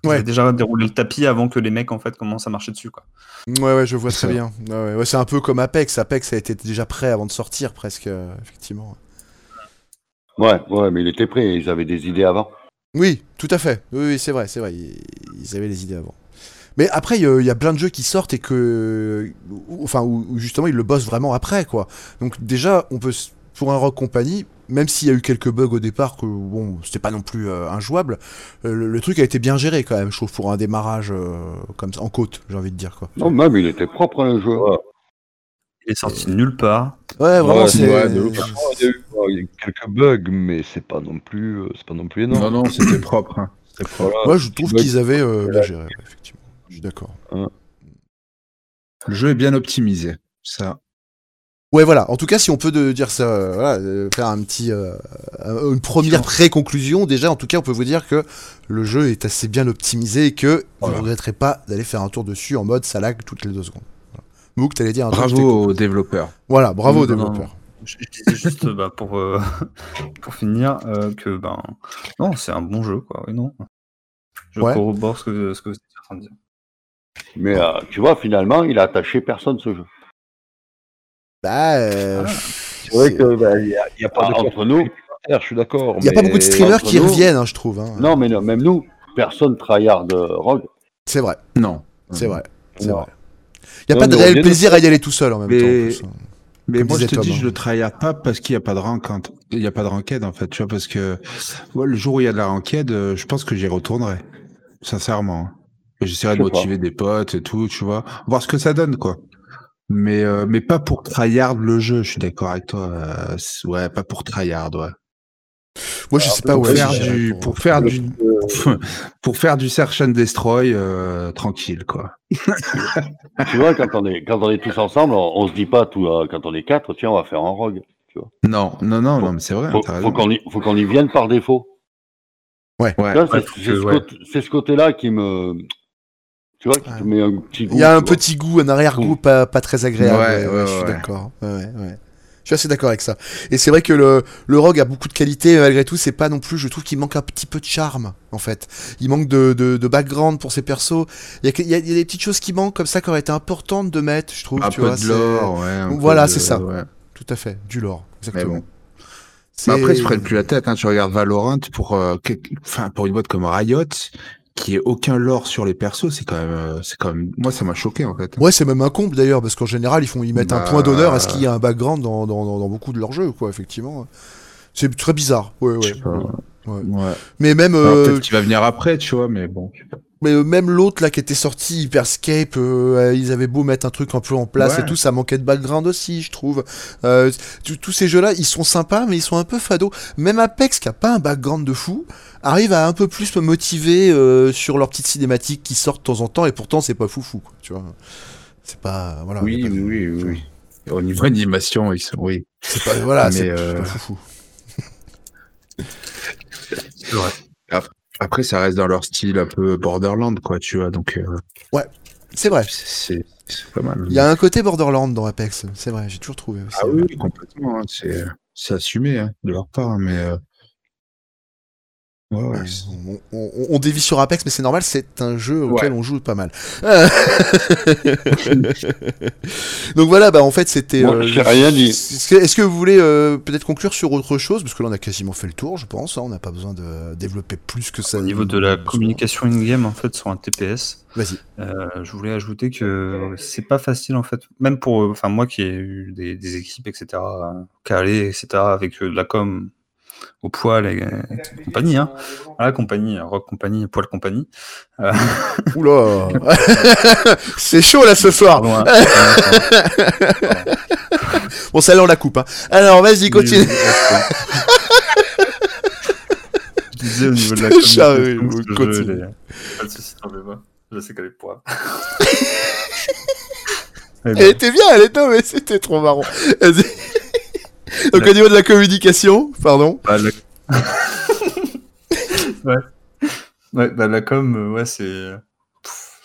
Ouais. déjà déroulé le tapis avant que les mecs, en fait, commencent à marcher dessus, quoi. Ouais, ouais, je vois très bien. Ouais, ouais, ouais, c'est un peu comme Apex. Apex a été déjà prêt avant de sortir, presque, euh, effectivement. Ouais, ouais, mais il était prêt. Ils avaient des idées avant. Oui, tout à fait. Oui, oui, c'est vrai, c'est vrai. Ils, ils avaient les idées avant. Mais après, il y, a- il y a plein de jeux qui sortent et que. Enfin, où, où justement, ils le bossent vraiment après, quoi. Donc, déjà, on peut. Pour un Rock Company, même s'il y a eu quelques bugs au départ, que bon, c'était pas non plus euh, injouable, euh, le, le truc a été bien géré quand même, je trouve, pour un démarrage euh, comme ça, en côte, j'ai envie de dire, quoi. Non, même il était propre hein, le jeu. Il est sorti de nulle part. Ouais, vraiment, Ouais, c'est. ouais, ouf. Il y a eu il y a eu quelques bugs, mais c'est pas non plus, euh, c'est pas non plus énorme. Non, non, c'était propre. hein. Propre. Moi, je trouve qu'ils avaient euh, bien géré, ouais, effectivement. Je suis d'accord. Le jeu est bien optimisé. Ça. Ouais, voilà. En tout cas, si on peut de dire ça, euh, voilà, euh, faire un petit, euh, une première pré-conclusion, déjà, en tout cas, on peut vous dire que le jeu est assez bien optimisé et que vous ne regretterez pas d'aller faire un tour dessus en mode ça lag toutes les deux secondes. Voilà. Mouk, t'allais dire un Bravo aux développeurs. Voilà, bravo aux développeurs. Je, je disais juste bah, pour, euh, pour finir euh, que ben non c'est un bon jeu quoi oui non je Ouais. corrobore ce que, ce que vous êtes en train de dire Mais euh, tu vois, finalement, il a attaché personne ce jeu. Bah, euh, C'est vrai que bah, il y, a- pas Ah, entre nous, je suis d'accord. il y a pas beaucoup de streamers entre qui nous- reviennent, hein, je trouve. hein. non, mais non, même nous, personne tryhard euh, Rogue. C'est vrai, Non. c'est vrai, c'est vrai. Il n'y a Non, pas de réel plaisir à y aller tout seul en même Mais- temps. en plus, hein. Mais Comme moi, je te dis, Tom, je hein. le tryhard pas parce qu'il n'y a pas de rank. Il n'y a pas de ranked, en fait, tu vois, parce que ouais, le jour où il y a de la ranked, euh, je pense que j'y retournerai. Sincèrement. J'essaierai Je de pas. motiver des potes et tout, tu vois. Voir ce que ça donne, quoi. Mais, euh, mais pas pour tryhard le jeu, je suis d'accord avec toi. euh, ouais, pas pour tryhard, ouais. Moi, je sais pas pour où faire du, pour- pour faire du, pour faire du search and destroy, euh, tranquille, quoi. Tu vois, quand on est, quand on est tous ensemble, on, on se dit pas tout, euh, quand on est quatre, tiens, on va faire un rogue. Non, non, non, non, mais c'est vrai, Faut, t'as faut raison. qu'on y, faut qu'on y vienne par défaut. Ouais. Ouais. Tu vois, ce c'est ce côté-là qui me, tu vois, qui te met un petit goût. Il y a un petit goût, un arrière-goût pas, pas très agréable. Ouais, Ouais, ouais, je suis d'accord. Ouais, ouais, ouais. Je suis assez d'accord avec ça. Et c'est vrai que le, le rogue a beaucoup de qualités, malgré tout, c'est pas non plus, je trouve qu'il manque un petit peu de charme, en fait. Il manque de, de, de background pour ses persos. Il y, a, il y a- il y a des petites choses qui manquent comme ça qui auraient été importantes de mettre, je trouve. Un tu peu vois, de lore, ouais. un Voilà, c'est ça. ouais. Tout à fait, du lore, Mais exactement. bon. Mais après, je prenne plus la tête. Hein. Tu regardes Valorant pour, euh, enfin, pour une boîte comme Riot, qui ait aucun lore sur les persos, c'est quand même, euh, c'est quand même, moi, ça m'a choqué en fait. Ouais, c'est même un comble d'ailleurs, parce qu'en général, ils font, ils mettent un Bah, point d'honneur à ce qu'il y a un background dans, dans, dans, dans beaucoup de leurs jeux, quoi, effectivement. C'est très bizarre. Ouais, Je ouais. sais pas. Ouais. Ouais. Mais même, Alors, euh, peut-être qu'il va venir après, tu vois, mais bon. Mais euh, même l'autre là qui était sorti, Hyperscape, euh, ils avaient beau mettre un truc un peu en place Ouais. et tout, ça manquait de background aussi, je trouve. Euh, tous ces jeux-là, ils sont sympas, mais ils sont un peu fados. Même Apex, qui a pas un background de fou, arrive à un peu plus me motiver euh, sur leurs petites cinématiques qui sortent de temps en temps, et pourtant c'est pas foufou, quoi, tu vois. C'est pas, voilà. oui, pas oui, oui. Au niveau animation, ils sont, oui. C'est pas, voilà, c'est euh, c'est pas foufou. Après, ça reste dans leur style un peu Borderland, quoi, tu vois, donc, euh, C'est vrai. c'est, pas mal. Il y a un côté Borderland dans Apex, c'est vrai, j'ai toujours trouvé aussi. Ah oui, complètement, hein, c'est, c'est assumé, hein, de leur part, mais, euh, ouais, ouais, on, on- on dévie sur Apex, mais c'est normal, c'est un jeu auquel Ouais. on joue pas mal. Donc voilà, bah en fait c'était. J'ai rien dit. Est-ce que, est-ce que vous voulez euh, peut-être conclure sur autre chose? Parce que là on a quasiment fait le tour, je pense. hein, on n'a pas besoin de développer plus que ça. Au niveau de la communication in-game, en fait, sur un TPS, Vas-y. euh, je voulais ajouter que c'est pas facile, en fait, même pour, euh, enfin, moi qui ai eu des, des équipes, etc., euh, calées, etc., avec euh, de la com au poil et, et compagnie, hein. Voilà, compagnie, euh, rock compagnie, poil compagnie. Euh, Oula C'est chaud là ce soir pardon, hein. Bon, celle-là on la coupe. Hein. Alors vas-y, continue. Je disais au niveau de la communication, continue. Pas de soucis, t'en fais pas. Je sais qu'elle est pour. Eh ben, Elle était bien, elle était, mais c'était trop marrant. Vas-y. Donc au niveau de la communication, pardon. bah, la- ouais. Ouais, bah, la com, euh, ouais, c'est.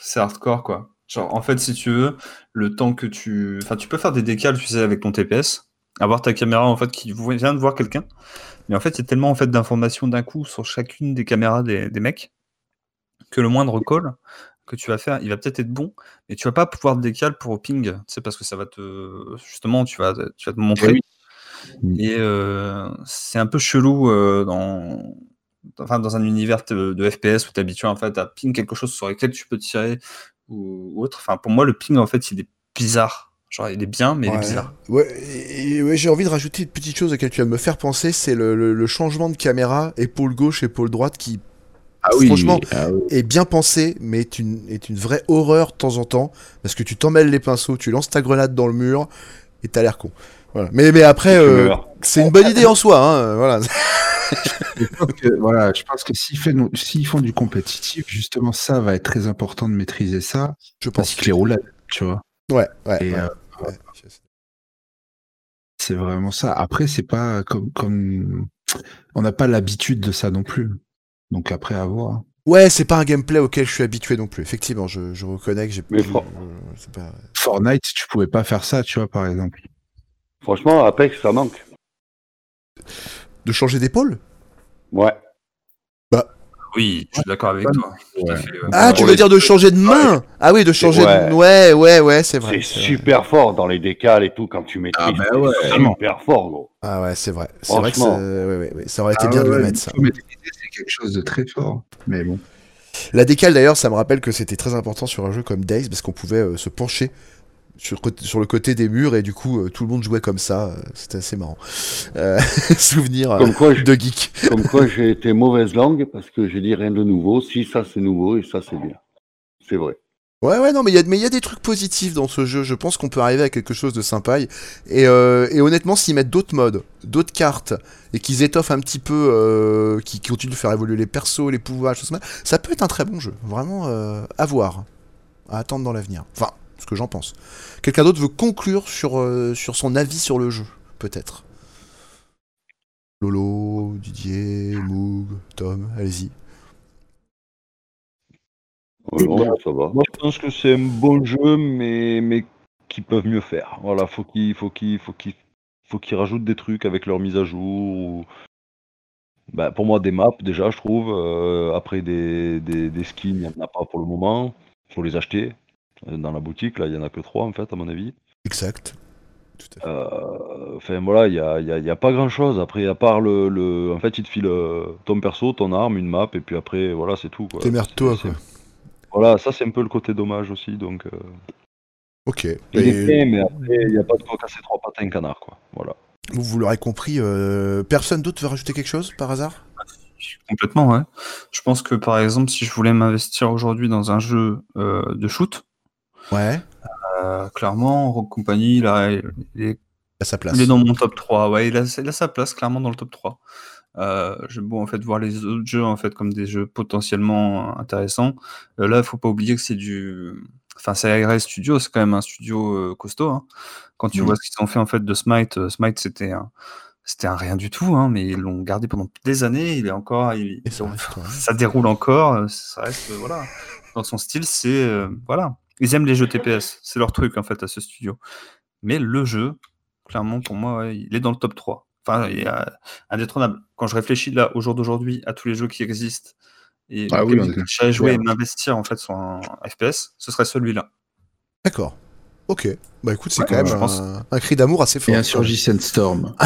C'est hardcore, quoi. Genre, en fait, si tu veux, le temps que tu. Enfin, tu peux faire des décales, tu sais, avec ton TPS. Avoir ta caméra, en fait, qui vient de voir quelqu'un. Mais en fait, il y a tellement en fait, d'informations d'un coup sur chacune des caméras des, des mecs que le moindre call que tu vas faire, il va peut-être être bon, mais tu vas pas pouvoir te décaler pour ping, tu sais, parce que ça va te. Justement, tu vas, tu vas te montrer. oui. Et euh, c'est un peu chelou euh, dans, enfin, dans un univers de, de FPS où tu es habitué en fait, à ping quelque chose sur lequel tu peux tirer ou, ou autre. Enfin, pour moi, le ping, en fait, il est bizarre. Genre, il est bien, mais il est Ouais. bizarre. Ouais, et- et ouais, j'ai envie de rajouter une petite chose à laquelle tu vas me faire penser, c'est le, le- le changement de caméra, épaule gauche, épaule droite, qui Ah oui, Franchement, ah oui. est bien pensé, mais est une, est une vraie horreur de temps en temps, parce que tu t'emmêles les pinceaux, tu lances ta grenade dans le mur, et t'as l'air con. Voilà. Mais, mais après, euh, c'est une bonne idée en soi, hein, euh, voilà. Je pense que, voilà, je pense que s'ils font du compétitif, justement, ça va être très important de maîtriser ça. Je pense. que les roulades, tu vois. Ouais, ouais. Et, ouais, euh, ouais. c'est vraiment ça. Après, c'est pas comme, comme, on n'a pas l'habitude de ça non plus. Donc après, à voir. Ouais, c'est pas un gameplay auquel je suis habitué non plus. Effectivement, je, je reconnais que j'ai pas- Fortnite, tu pouvais pas faire ça, tu vois, par exemple. Franchement, Apex, ça manque. De changer d'épaule? Ouais. Oui, je suis d'accord avec toi. Ouais. fait, ouais. Ah, tu veux les- dire de changer de main? Ah oui, de changer de... Ouais, ouais, ouais, c'est vrai. C'est vrai. super fort dans les décales et tout quand tu maîtrises. Ah, bah c'est ouais. super fort, gros. Ah ouais, c'est vrai. C'est vrai que ça... Ouais, ouais, ouais, aurait été Ah bien de ouais, le mettre, ça. c'est quelque chose de très fort. Mais bon. La décale d'ailleurs, ça me rappelle que c'était très important sur un jeu comme Days parce qu'on pouvait euh, se pencher sur, le côté des murs et du coup euh, tout le monde jouait comme ça. euh, C'était assez marrant. Euh, souvenir Comme quoi, de geek. Comme quoi j'ai été mauvaise langue parce que j'ai dit rien de nouveau. Si ça c'est nouveau et ça c'est bien. c'est vrai. Ouais, ouais, non, mais il y, a- mais il y a des trucs positifs dans ce jeu. Je pense qu'on peut arriver à quelque chose de sympa. Et, euh, et honnêtement, s'ils mettent d'autres modes, d'autres cartes, et qu'ils étoffent un petit peu, euh, qui, continuent de faire évoluer les persos, les pouvoirs, choses ça, ça peut être un très bon jeu. Vraiment euh, à voir, à attendre dans l'avenir. Enfin, ce que j'en pense. Quelqu'un d'autre veut conclure sur, euh, sur son avis sur le jeu, peut-être? Lolo, Didier, Moog, Tom, allez-y. Ouais, non, ça va. Moi, je pense que c'est un bon jeu, mais, mais qu'ils peuvent mieux faire. Voilà, faut qu'ils faut qu'ils faut qu'ils faut qu'ils rajoutent des trucs avec leur mise à jour. ou- Bah, pour moi, des maps déjà, je trouve. Euh, après, des, des, des skins, il n'y en a pas pour le moment. faut les acheter dans la boutique. Là, il y en a que trois en fait, à mon avis. Exact. Euh, Enfin voilà, il n'y a, y a- il y a pas grand chose. Après, à part le, le- En fait, il te file euh, ton perso, ton arme, une map, et puis après, voilà, c'est tout. quoi. Démerde-toi, C'est- quoi. Voilà, ça, c'est un peu le côté dommage aussi. Donc, euh, Ok. il Et- est fait, mais après, il n'y a pas de quoi casser trois pattes à un canard, quoi. Voilà. Vous, vous l'aurez compris, euh, personne d'autre veut rajouter quelque chose par hasard? Complètement, ouais. Je pense que par exemple, si je voulais m'investir aujourd'hui dans un jeu euh, de shoot, Ouais. euh, clairement, Rogue Company, il, a- il est, À sa place. il est dans mon top 3. Ouais, il a, il a sa place clairement dans le top 3. Euh, J'aime beau en fait voir les autres jeux en fait comme des jeux potentiellement intéressants. Euh, là, il faut pas oublier que c'est du, enfin c'est ARS Studio, c'est quand même un studio euh, costaud. hein. Quand tu Mhm. vois ce qu'ils ont fait en fait de Smite, Smite c'était un, c'était un rien du tout, hein, mais ils l'ont gardé pendant des années. Il est encore, il- ça ils ont- reste, ouais. ça déroule encore. Ça reste, voilà. Dans son style, c'est euh, voilà. Ils aiment les jeux TPS, c'est leur truc en fait à ce studio. Mais le jeu, clairement pour moi, ouais, il est dans le top 3. Enfin, il est euh, indétrônable. Quand je réfléchis là au jour d'aujourd'hui à tous les jeux qui existent et Ah oui, est- j'allais jouer et ouais. m'investir en fait sur un FPS, ce serait celui-là. D'accord. Ok. Bah écoute, c'est Ouais, quand même je un, pense. un cri d'amour assez fort. Et un Surgis and Storm.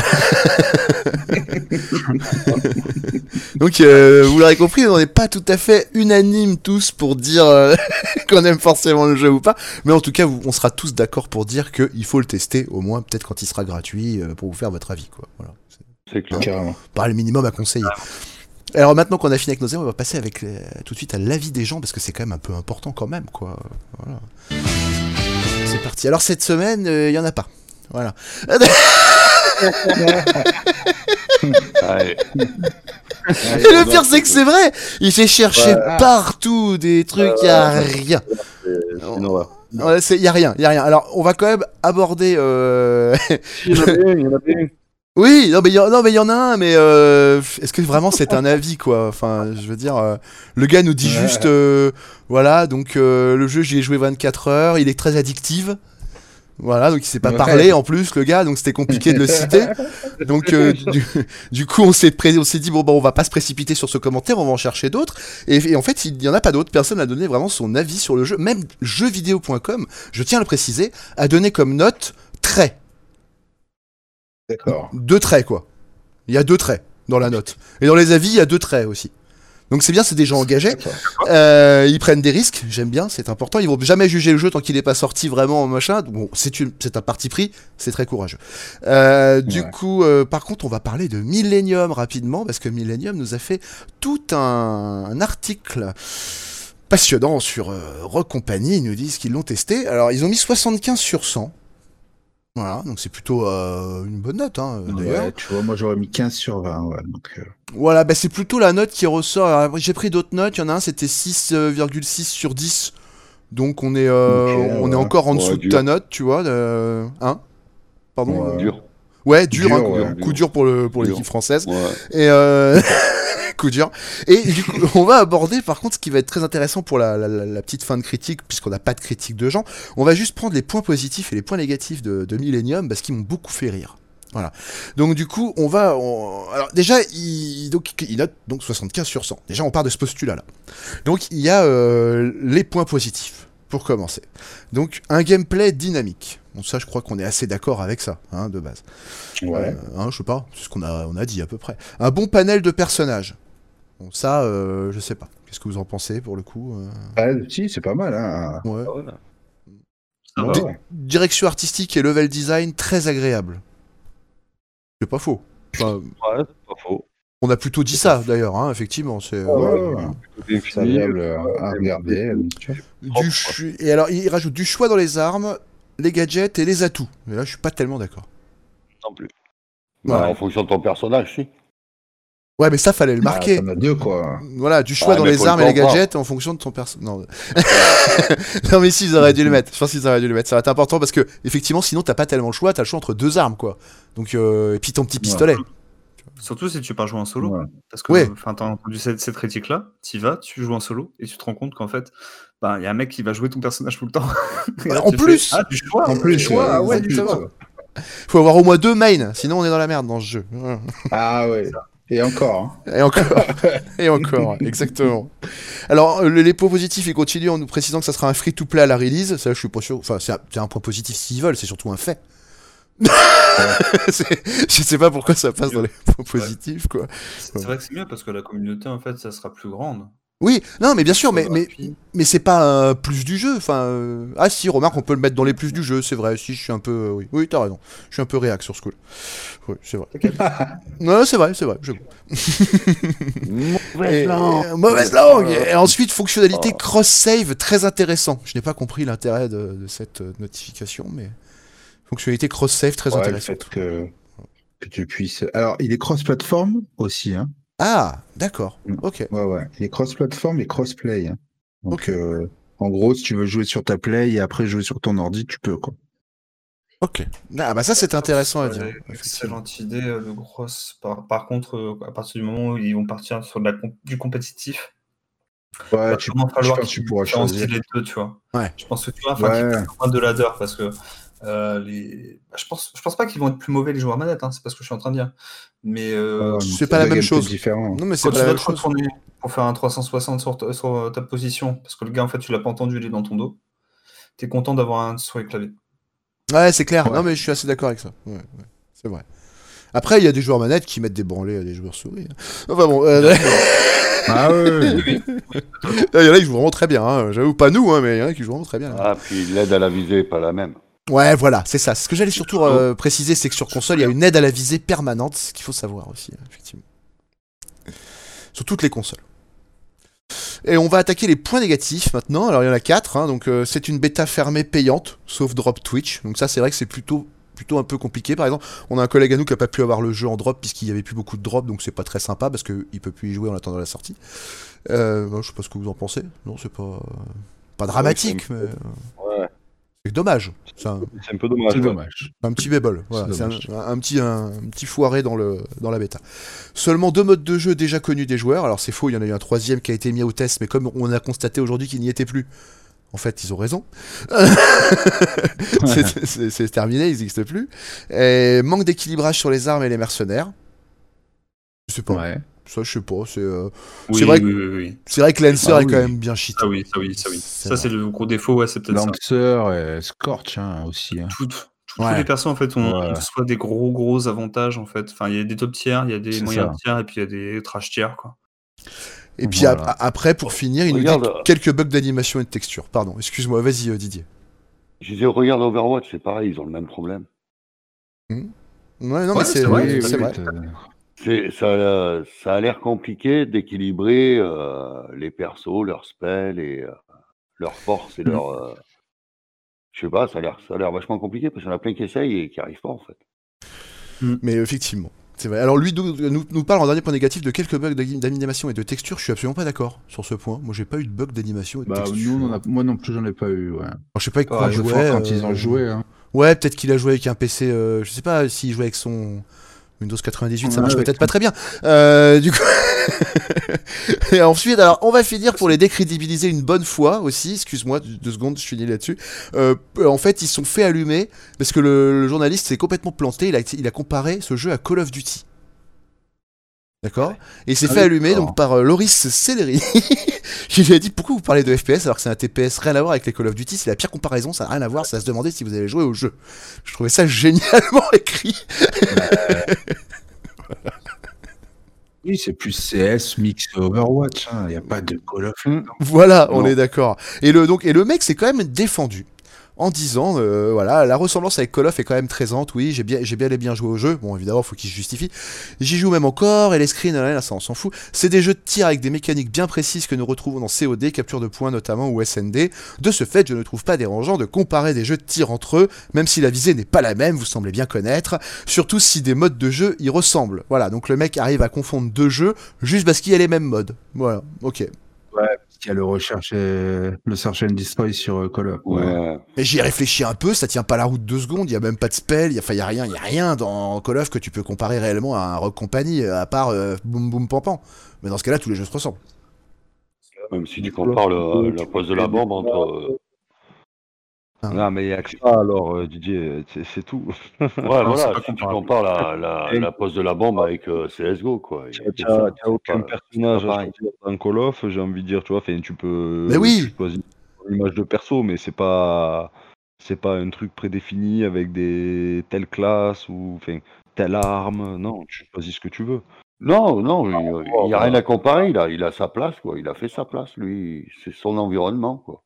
Donc, euh, vous l'aurez compris, on n'est pas tout à fait unanimes tous pour dire euh, qu'on aime forcément le jeu ou pas. Mais en tout cas, vous- on sera tous d'accord pour dire qu'il faut le tester, au moins peut-être quand il sera gratuit, euh, pour vous faire votre avis. Quoi. Voilà. C'est clair. Carrément. pas le minimum à conseiller. Alors maintenant qu'on a fini avec nos avis, on va passer avec tout de suite à l'avis des gens, parce que c'est quand même un peu important quand même. quoi. Voilà. Parti. Alors cette semaine, euh, il y en a pas. Voilà. Et le pire, c'est que c'est vrai. Il fait chercher partout des trucs, il y a rien. C'est une horreur. Ouais, c'est- y a rien, y a rien. Alors, on va quand même aborder. euh, Il y en a un, il y en a un. Oui, non mais il y, en- non, mais il y en a un, mais euh, est-ce que vraiment c'est un avis quoi? Enfin, je veux dire, euh, le gars nous dit Ouais. juste, euh, voilà, donc le jeu j'y ai joué 24 heures, il est très addictif. Voilà, donc il sait pas Ouais. parler en plus le gars, donc c'était compliqué de le citer. Donc du, du coup on s'est pré- on s'est dit bon bah on va pas se précipiter sur ce commentaire, on va en chercher d'autres. Et, et en fait il y en a pas d'autres, personne n'a donné vraiment son avis sur le jeu. Même jeuxvideo.com, je tiens à le préciser, a donné comme note D'accord. deux traits quoi. Il y a deux traits dans la note. Et dans les avis il y a deux traits aussi. Donc c'est bien, c'est des gens engagés. Euh, ils prennent des risques, j'aime bien, c'est important. Ils vont jamais juger le jeu tant qu'il n'est pas sorti vraiment machin. Bon, c'est un parti pris, c'est très courageux. Euh, du coup, euh, par contre, on va parler de Millennium rapidement parce que Millennium nous a fait tout un, un article passionnant sur Rock Company. Ils nous disent qu'ils l'ont testé. Alors, ils ont mis 75 sur 100. Voilà, donc c'est plutôt euh, une bonne note, hein, d'ailleurs. Ouais, tu vois, moi j'aurais mis 15 sur 20. Ouais, donc, euh, Voilà, bah c'est plutôt la note qui ressort. J'ai pris d'autres notes, il y en a un c'était 6,6 sur 10. Donc on est, euh, on est encore en Ouais, dessous de ta note, tu vois. de- Hein? Pardon? Ouais. euh, Dur. Ouais, dur, Dur, hein, coup, ouais. coup dur pour le pour l'équipe française. Ouais. Et euh... coup dur. Et du coup, on va aborder par contre ce qui va être très intéressant pour la, la- petite fin de critique, puisqu'on n'a pas de critique de gens. On va juste prendre les points positifs et les points négatifs de, de Millennium, parce qu'ils m'ont beaucoup fait rire. Voilà. Donc du coup, on va... on- Alors déjà, il, donc, il note donc 75 sur 100. Déjà, on part de ce postulat-là. Donc il y a euh, les points positifs, pour commencer. Donc un gameplay dynamique. Bon ça, je crois qu'on est assez d'accord avec ça, hein, de base. ouais. Euh, hein, je sais pas, c'est ce qu'on a, on a dit à peu près. Un bon panel de personnages. Bon, ça, euh, je sais pas. Qu'est-ce que vous en pensez pour le coup euh, Ah, si, c'est pas mal. Hein. ouais. Direction artistique et level design très agréable. C'est pas faux. Enfin, Ouais, c'est pas faux. On a plutôt dit ça d'ailleurs, hein, effectivement. C'est agréable à regarder. Et alors, il rajoute du choix dans les armes, les gadgets et les atouts. Mais là, je suis pas tellement d'accord. Non plus. Bah. En fonction de ton personnage, si. Ouais, mais ça, fallait le Ah, marquer. As deux, quoi. Voilà, du choix Ouais, dans les le armes et les gadgets en fonction de ton perso. Non. non, mais si, ils auraient dû le mettre. Je pense qu'ils auraient dû le mettre. Ça va être important parce que, effectivement, sinon, t'as pas tellement le choix. T'as le choix entre deux armes, quoi. Donc, euh, et puis ton petit pistolet. Surtout si tu pars jouer en solo. Ouais. Parce que Ouais. enfin, t'as entendu cette, cette critique-là, tu vas, tu joues en solo, et tu te rends compte qu'en fait, ben, il y a un mec qui va jouer ton personnage tout le temps. Là, En tu fais, plus Ah, du choix En plus, du choix, ah ouais, en plus, ça va. Faut avoir au moins deux mains, sinon on est dans la merde dans ce jeu. Ah ouais. Et encore. hein. Et encore. et encore, exactement. Alors, les points positifs, ils continuent en nous précisant que ça sera un free-to-play à la release. Ça, je suis pas sûr. Enfin, c'est un, c'est un point positif s'ils veulent, c'est surtout un fait. Je sais pas pourquoi ça passe dans les points positifs, quoi. C'est vrai que c'est mieux parce que la communauté, en fait, ça sera plus grande. Oui, non, mais bien sûr, mais, mais, mais c'est pas un plus du jeu. Enfin, euh, ah si, remarque, on peut le mettre dans les plus du jeu, c'est vrai. Si, je suis un peu, euh, oui, oui, t'as raison. Je suis un peu réac sur ce coup. Oui, c'est vrai. non, c'est vrai, c'est vrai. j'avoue. Mauvaise Et- langue. euh, mauvaise langue. Et ensuite, fonctionnalité cross-save, très intéressant. Je n'ai pas compris l'intérêt de, de cette euh, notification, mais fonctionnalité cross-save très Ouais, le intéressante. fait que, que tu puisses. Alors, il est cross-platform aussi. Hein. Ah, d'accord. Mm. Ok. Ouais, ouais. Il est cross-platform et cross-play. hein. Donc, euh, en gros, si tu veux jouer sur ta play et après jouer sur ton ordi, tu peux. Quoi. Ok. Ah bah ça c'est intéressant à dire. Excellente idée euh, de grosse. Par, par contre, euh, à partir du moment où ils vont partir sur de la comp- du compétitif, il Ouais, va tu, falloir tu qu'ils pourras choisir. les deux, tu vois. Ouais. Je pense que tu vois, enfin, Ouais. de ladder parce que euh, les. bah, je pense, je pense pas qu'ils vont être plus mauvais les joueurs manettes, hein, c'est pas ce que je suis en train de dire. Mais euh, C'est pas la même chose. différents. Non mais c'est quand pas tu la même chose. pour faire un 360 sur ta, sur ta position, parce que le gars en fait tu l'as pas entendu, il est dans ton dos, t'es content d'avoir un souhait clavier. Ouais, c'est clair. Ouais. Non, mais je suis assez d'accord avec ça. Ouais, ouais, c'est vrai. Après, il y a des joueurs manettes qui mettent des branlées à des joueurs souris. hein. Enfin bon, euh, Ah ouais. il y en a qui jouent vraiment très bien. hein. J'avoue, pas nous, hein, mais il y en a qui jouent vraiment très bien. Ah, puis l'aide à la visée est pas la même. Ouais, voilà, c'est ça. Ce que j'allais surtout euh, préciser, c'est que sur console, il y a une aide à la visée permanente, ce qu'il faut savoir aussi, effectivement. Sur toutes les consoles. Et on va attaquer les points négatifs maintenant. Alors il y en a quatre. hein, donc euh, c'est une bêta fermée payante, sauf drop Twitch. Donc ça c'est vrai que c'est plutôt plutôt un peu compliqué. Par exemple, on a un collègue à nous qui a pas pu avoir le jeu en drop puisqu'il y avait plus beaucoup de drop, donc c'est pas très sympa parce qu'il peut plus y jouer en attendant la sortie. Euh, je sais pas ce que vous en pensez. Non, c'est pas pas dramatique, mais Ouais, c'est dommage. C'est un, peu dommage. C'est ouais. dommage. un petit bébol, voilà, un, un- petit, un, un petit foiré dans, le, dans la bêta. Seulement deux modes de jeu déjà connus des joueurs, alors c'est faux, il y en a eu un troisième qui a été mis au test, mais comme on a constaté aujourd'hui qu'il n'y était plus, en fait ils ont raison. C'est- terminé, ils n'existent plus. Et manque d'équilibrage sur les armes et les mercenaires. Je sais pas, Ouais. Ça je sais pas, c'est euh, Oui, C'est vrai que- oui, oui, oui. c'est vrai que Lancer Ah est oui. quand même bien cheaté. Ça oui, ça oui, ça oui. C'est Ça c'est le gros défaut, ouais, c'est peut-être. Lancer et Scorch hein, aussi. hein. Tout- tout- Ouais. Tous les persos en fait ont, Ouais. soit des gros gros avantages en fait. Enfin, il y a des top tiers, il y a des moyens tiers et puis il y a des trash tiers quoi. Et puis Voilà. après, pour finir, il nous Regarde, dit euh, quelques bugs d'animation et de texture. Pardon, excuse-moi, vas-y euh, Didier. Je disais, regarde Overwatch, c'est pareil, ils ont le même problème. Ouais, non, Ouais, mais c'est c'est vrai, vrai, c'est vrai. Ça, ça a l'air compliqué d'équilibrer euh, les persos, leurs spells et euh, leurs forces et leurs. euh, Je sais pas, ça a l'air ça a l'air vachement compliqué parce qu'il y en a plein qui essayent et qui arrivent pas en fait. Mais effectivement, c'est vrai. Alors lui nous, nous, nous parle en dernier point négatif de quelques bugs d'ani- d'animation et de texture. Je suis absolument pas d'accord sur ce point. Moi, j'ai pas eu de bug d'animation et de Bah, texture. nous, on a- moi non plus, j'en ai pas eu. Ouais. Alors, je sais pas avec quoi Ah, il je jouait. crois quand euh, ils ont joué. Hein. Ouais, peut-être qu'il a joué avec un PC. euh, je sais pas s'il jouait avec son Windows 98, ça Ouais, marche peut-être pas très bien. Euh, du coup. et ensuite, alors, on va finir pour les décrédibiliser une bonne fois aussi. Excuse-moi, deux secondes, je finis là-dessus. Euh, en fait, ils se sont fait allumer parce que le, le journaliste s'est complètement planté. Il a, il a comparé ce jeu à Call of Duty. D'accord Et il s'est Ah fait oui, allumer donc par euh, Loris Celery. Je lui ai dit pourquoi vous parlez de FPS alors que c'est un TPS, rien à voir avec les Call of Duty, c'est la pire comparaison, ça n'a rien à voir, ça se demander si vous avez joué au jeu. Je trouvais ça génialement écrit. Oui, c'est plus CS mix Overwatch. Il n'y a pas de Call of. Voilà, on Non. est d'accord. Et le, donc, et le mec s'est quand même défendu en 10 ans, euh, voilà, la ressemblance avec Call of est quand même présente, oui, j'ai bien, j'ai bien bien joué au jeu, bon évidemment faut qu'il se justifie, j'y joue même encore, et les screens, là, là, ça on s'en fout, c'est des jeux de tir avec des mécaniques bien précises que nous retrouvons dans COD, capture de points notamment, ou SND, de ce fait je ne trouve pas dérangeant de comparer des jeux de tir entre eux, même si la visée n'est pas la même, vous semblez bien connaître, surtout si des modes de jeu y ressemblent, voilà, donc le mec arrive à confondre deux jeux, juste parce qu'il y a les mêmes modes, voilà, ok. Ouais, y a le recherche et le search and destroy sur euh, Call of. Ouais. Mais j'y ai réfléchi un peu, ça tient pas la route deux secondes, il y a même pas de spell, il y a, enfin, il y a rien, il y a rien dans Call of que tu peux comparer réellement à un Rock Company, euh, à part euh, Boom Boom Pam Pam. Mais dans ce cas-là, tous les jeux se ressemblent. Même si tu compares le- la pose de la bombe entre. Euh, Non, mais il y a que ça, alors, euh, Didier, c'est tout. Ouais, voilà, si tu compares la, la, la pose de la bombe avec euh, CSGO, quoi. Tu n'as aucun pas- personnage à choisir dans Call of, j'ai envie de dire, tu vois, tu peux Mais oui. tu choisis une image de perso, mais c'est pas c'est pas un truc prédéfini avec des telles classes ou telle arme, non, tu choisis ce que tu veux. Non, non, il Oh, n'y a bah. rien à comparer. Il a, il a sa place, quoi. Il a fait sa place, lui. C'est son environnement, quoi.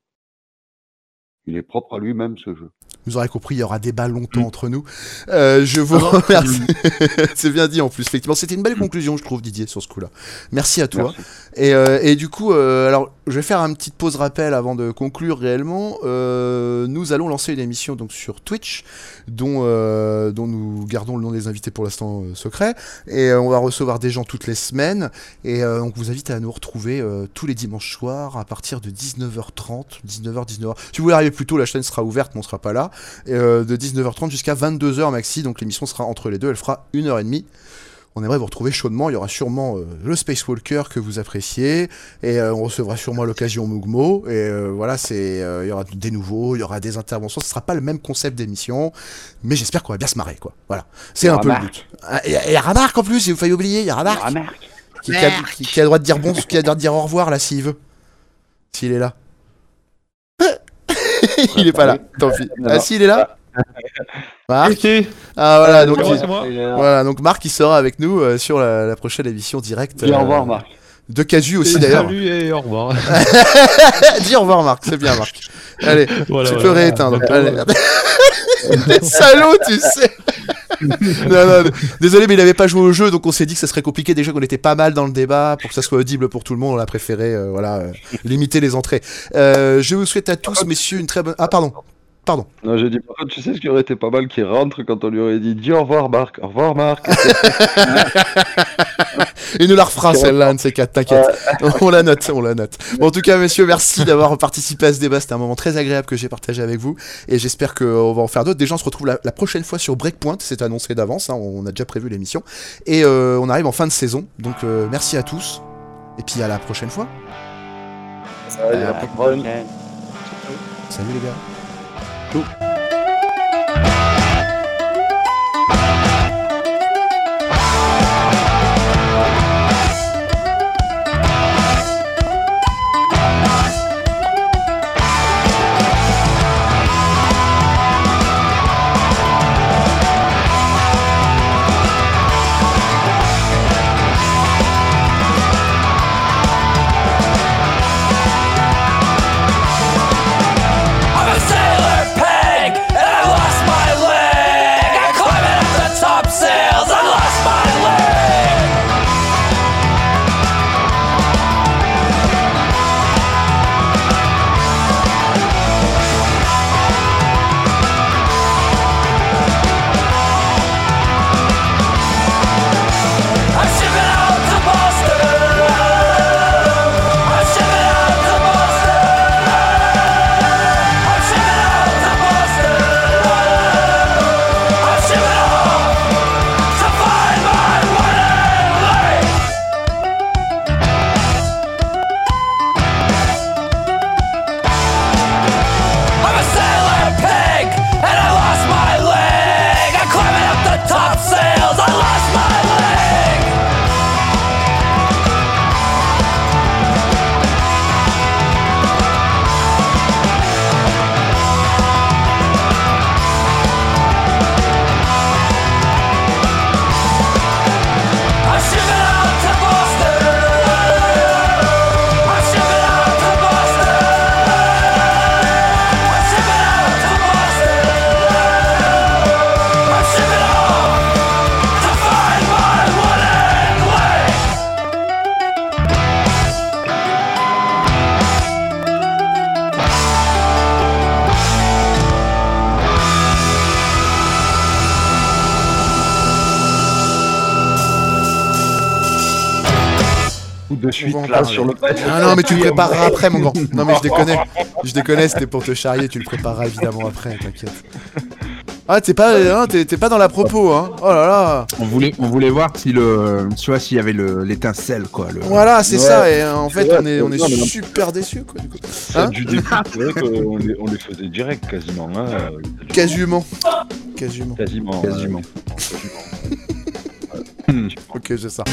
Il est propre à lui-même, ce jeu. Vous aurez compris, il y aura débat longtemps entre nous. Euh, je vous remercie. C'est bien dit en plus, effectivement. C'était une belle conclusion, je trouve, Didier, sur ce coup-là. Merci à toi. Merci. Et, euh, et du coup, euh, alors, je vais faire une petite pause rappel avant de conclure réellement. Nous allons lancer une émission donc sur Twitch, dont, dont nous gardons le nom des invités pour l'instant secret. Et on va recevoir des gens toutes les semaines. Et on vous invite à nous retrouver tous les dimanches soirs à partir de 19h30, 19h, 19h. Si vous voulez arriver plus tôt, la chaîne sera ouverte, mais on sera pas là. Euh, de 19h30 jusqu'à 22h maxi. Donc l'émission sera entre les deux. Elle fera une heure et demie. On aimerait vous retrouver chaudement. Il y aura sûrement euh, le Space Walker que vous appréciez. Et euh, on recevra sûrement l'occasion Mugmo. Et euh, voilà, c'est, il y aura des nouveaux, il y aura des interventions. Ce sera pas le même concept d'émission. Mais j'espère qu'on va bien se marrer, quoi. Voilà. C'est un peu le but. Ah, Et il y a Ramarc en plus, il vous failli oublier. Il y a. Ramarc. Qui, qui- qui a le droit de dire bon, qui a le droit de dire au revoir, là, s'il veut. S'il est là. il est pas là, tant pis. Ah, si, il est là Marc Ah, voilà, donc, il- voilà, donc Marc, il sera avec nous euh, sur la, la prochaine émission directe. Dis au euh, revoir, Marc. De Casu aussi, d'ailleurs. Salut et au revoir. Dis au revoir, Marc, c'est bien, Marc. Allez, Voilà, tu voilà. peux rééteindre. Allez. T'es salaud, tu sais. non, non, d- désolé, mais il avait pas joué au jeu, donc on s'est dit que ça serait compliqué. Déjà qu'on était pas mal dans le débat, pour que ça soit audible pour tout le monde, on a préféré, euh, voilà, euh, limiter les entrées. Euh, je vous souhaite à tous, messieurs, une très bonne. Ah, pardon. Pardon. Non, j'ai dit par contre, tu sais ce qui aurait été pas mal qu'il rentre quand on lui aurait dit dis au revoir Marc, au revoir Marc. Il nous la refera celle-là, un de ces quatre, t'inquiète. on la note, on la note. Bon, en tout cas, messieurs, merci d'avoir participé à ce débat. C'était un moment très agréable que j'ai partagé avec vous. Et j'espère qu'on va en faire d'autres. Des gens on se retrouve la, la prochaine fois sur Breakpoint. C'est annoncé d'avance. hein, on a déjà prévu l'émission. Et euh, on arrive en fin de saison. Donc, euh, merci à tous. Et puis à la prochaine fois. Allez, à la prochaine. Salut les gars. Cool. Sur le. Ah non, mais tu le prépareras après, mon grand. Non, mais je déconne. Je déconne, c'était pour te charrier, tu le prépareras évidemment après, t'inquiète. Ah, t'es pas, hein, t'es t'es pas dans la propos, hein. Oh là là. On voulait, on voulait voir si le, tu vois, s'il y avait le- l'étincelle, quoi. Le... Voilà, c'est Ouais. ça, et euh, en fait, Ouais, on est, on est non, super déçus, quoi, du coup. Ça, Hein du début, c'est vrai qu'on les, on les faisait direct quasiment. Hein, Quasiment. Quasiment. Quasiment. Quasiment. ouais, quasiment. Ok, j'ai ça.